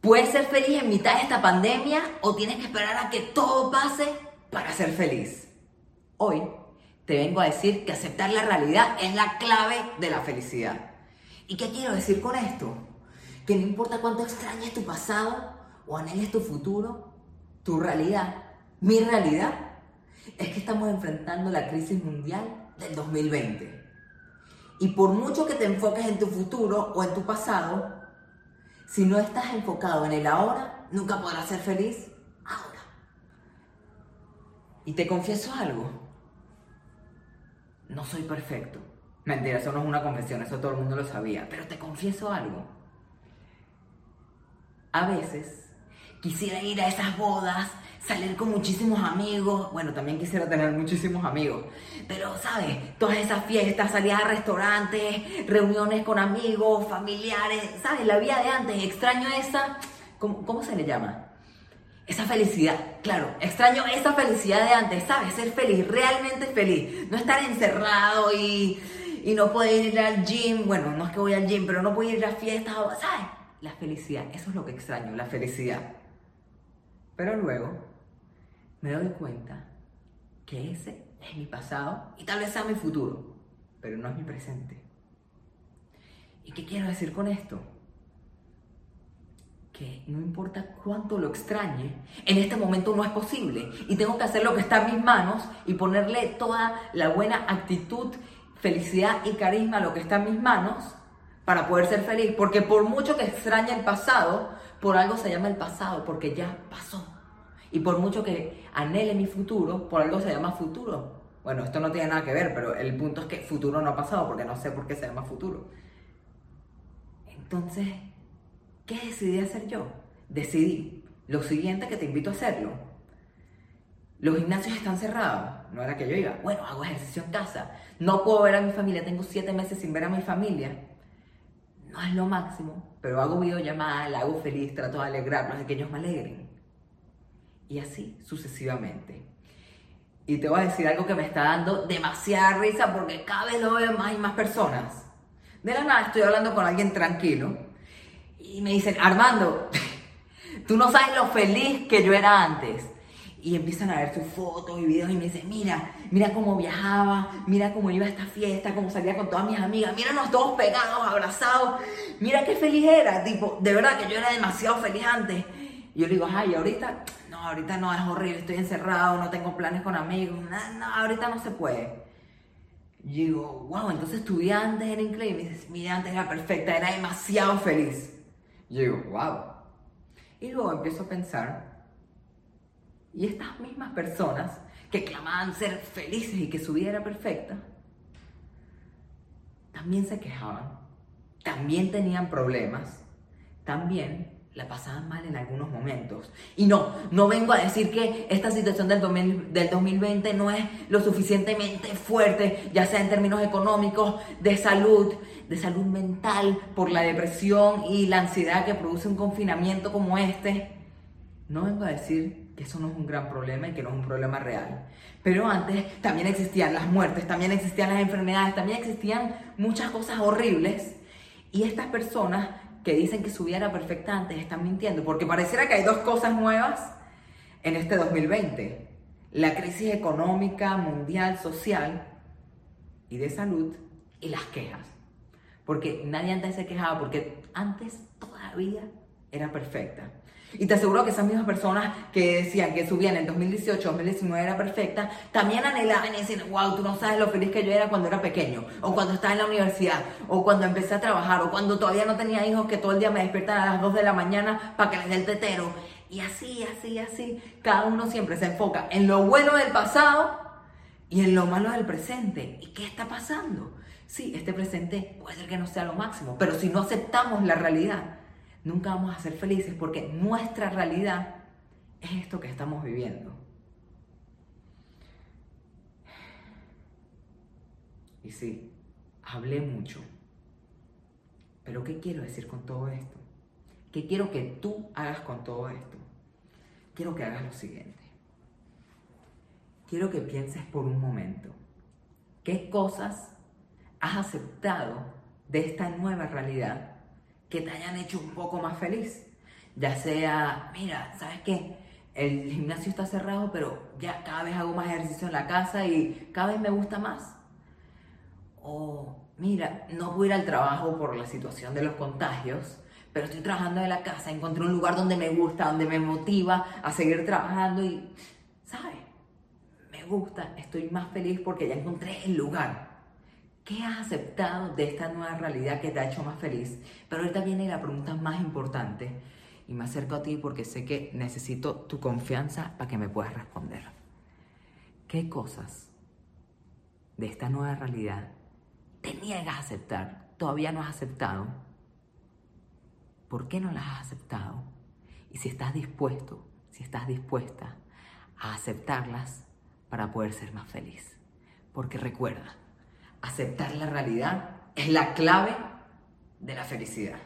¿Puedes ser feliz en mitad de esta pandemia o tienes que esperar a que todo pase para ser feliz? Hoy te vengo a decir que aceptar la realidad es la clave de la felicidad. ¿Y qué quiero decir con esto? Que no importa cuánto extrañes tu pasado o anheles tu futuro, tu realidad, mi realidad, es que estamos enfrentando la crisis mundial del 2020. Y por mucho que te enfoques en tu futuro o en tu pasado, si no estás enfocado en el ahora, nunca podrás ser feliz ahora. Y te confieso algo. No soy perfecto. Mentira, eso no es una confesión, eso todo el mundo lo sabía. Pero te confieso algo. A veces quisiera ir a esas bodas, salir con muchísimos amigos. Bueno, también quisiera tener muchísimos amigos. Pero, ¿sabes? Todas esas fiestas, salidas a restaurantes, reuniones con amigos, familiares. ¿Sabes? La vida de antes. Extraño esa. ¿Cómo, cómo se le llama? Esa felicidad, claro, extraño esa felicidad de antes, ¿sabes? Ser feliz, realmente feliz. No estar encerrado y, y no poder ir al gym. Bueno, no es que voy al gym, pero no puedo ir a fiestas, ¿sabes? La felicidad, eso es lo que extraño, la felicidad. Pero luego me doy cuenta que ese es mi pasado y tal vez sea mi futuro, pero no es mi presente. ¿Y qué quiero decir con esto? Que no importa cuánto lo extrañe, en este momento no es posible y tengo que hacer lo que está en mis manos y ponerle toda la buena actitud, felicidad y carisma a lo que está en mis manos para poder ser feliz, porque por mucho que extrañe el pasado, por algo se llama el pasado, porque ya pasó. Y por mucho que anhele mi futuro, por algo se llama futuro. Bueno, esto no tiene nada que ver, pero el punto es que futuro no ha pasado, porque no sé por qué se llama futuro. Entonces, ¿qué decidí hacer yo? Decidí lo siguiente que te invito a hacerlo. Los gimnasios están cerrados. No era que yo iba. Bueno, hago ejercicio en casa. No puedo ver a mi familia. Tengo siete meses sin ver a mi familia no es lo máximo, pero hago videollamadas, la hago feliz, trato de alegrarlos, de que ellos me alegren. Y así sucesivamente. Y te voy a decir algo que me está dando demasiada risa porque cada vez lo veo más y más personas. De la nada estoy hablando con alguien tranquilo y me dicen, Armando, tú no sabes lo feliz que yo era antes y empiezan a ver sus fotos y videos y me dicen, mira, mira cómo viajaba, mira cómo iba a esta fiesta, cómo salía con todas mis amigas, míranos todos pegados, abrazados, mira qué feliz era, tipo, de verdad que yo era demasiado feliz antes. Y yo le digo, ay, ahorita, no, ahorita no, es horrible, estoy encerrado, no tengo planes con amigos, no, no ahorita no se puede. Y digo, wow, entonces tu vida antes era increíble. Y me dices, mi antes era perfecta, era demasiado feliz. Y digo, wow. Y luego empiezo a pensar, y estas mismas personas que clamaban ser felices y que su vida era perfecta, también se quejaban, también tenían problemas, también la pasaban mal en algunos momentos. Y no, no vengo a decir que esta situación del, del 2020 no es lo suficientemente fuerte, ya sea en términos económicos, de salud, de salud mental, por la depresión y la ansiedad que produce un confinamiento como este. No vengo a decir eso no es un gran problema y que no es un problema real. Pero antes también existían las muertes, también existían las enfermedades, también existían muchas cosas horribles. Y estas personas que dicen que su vida era perfecta antes están mintiendo, porque pareciera que hay dos cosas nuevas en este 2020. La crisis económica, mundial, social y de salud y las quejas. Porque nadie antes se quejaba, porque antes todavía era perfecta. Y te aseguro que esas mismas personas que decían que su vida en el 2018, 2019 era perfecta, también anhelaban y decían, wow, tú no sabes lo feliz que yo era cuando era pequeño, o cuando estaba en la universidad, o cuando empecé a trabajar, o cuando todavía no tenía hijos que todo el día me despiertan a las 2 de la mañana para que les dé el tetero. Y así, así, así, cada uno siempre se enfoca en lo bueno del pasado y en lo malo del presente. ¿Y qué está pasando? Sí, este presente puede ser que no sea lo máximo, pero si no aceptamos la realidad, nunca vamos a ser felices porque nuestra realidad es esto que estamos viviendo. Y sí, hablé mucho. Pero ¿qué quiero decir con todo esto? ¿Qué quiero que tú hagas con todo esto? Quiero que hagas lo siguiente. Quiero que pienses por un momento qué cosas has aceptado de esta nueva realidad que te hayan hecho un poco más feliz. Ya sea, mira, ¿sabes qué? El gimnasio está cerrado, pero ya cada vez hago más ejercicio en la casa y cada vez me gusta más. O, mira, no puedo ir al trabajo por la situación de los contagios, pero estoy trabajando de la casa, encontré un lugar donde me gusta, donde me motiva a seguir trabajando y, ¿sabes? Me gusta, estoy más feliz porque ya encontré el lugar. ¿Qué has aceptado de esta nueva realidad que te ha hecho más feliz? Pero ahorita viene la pregunta más importante y me acerco a ti porque sé que necesito tu confianza para que me puedas responder. ¿Qué cosas de esta nueva realidad te niegas a aceptar? ¿Todavía no has aceptado? ¿Por qué no las has aceptado? Y si estás dispuesto, si estás dispuesta a aceptarlas para poder ser más feliz. Porque recuerda, aceptar la realidad es la clave de la felicidad.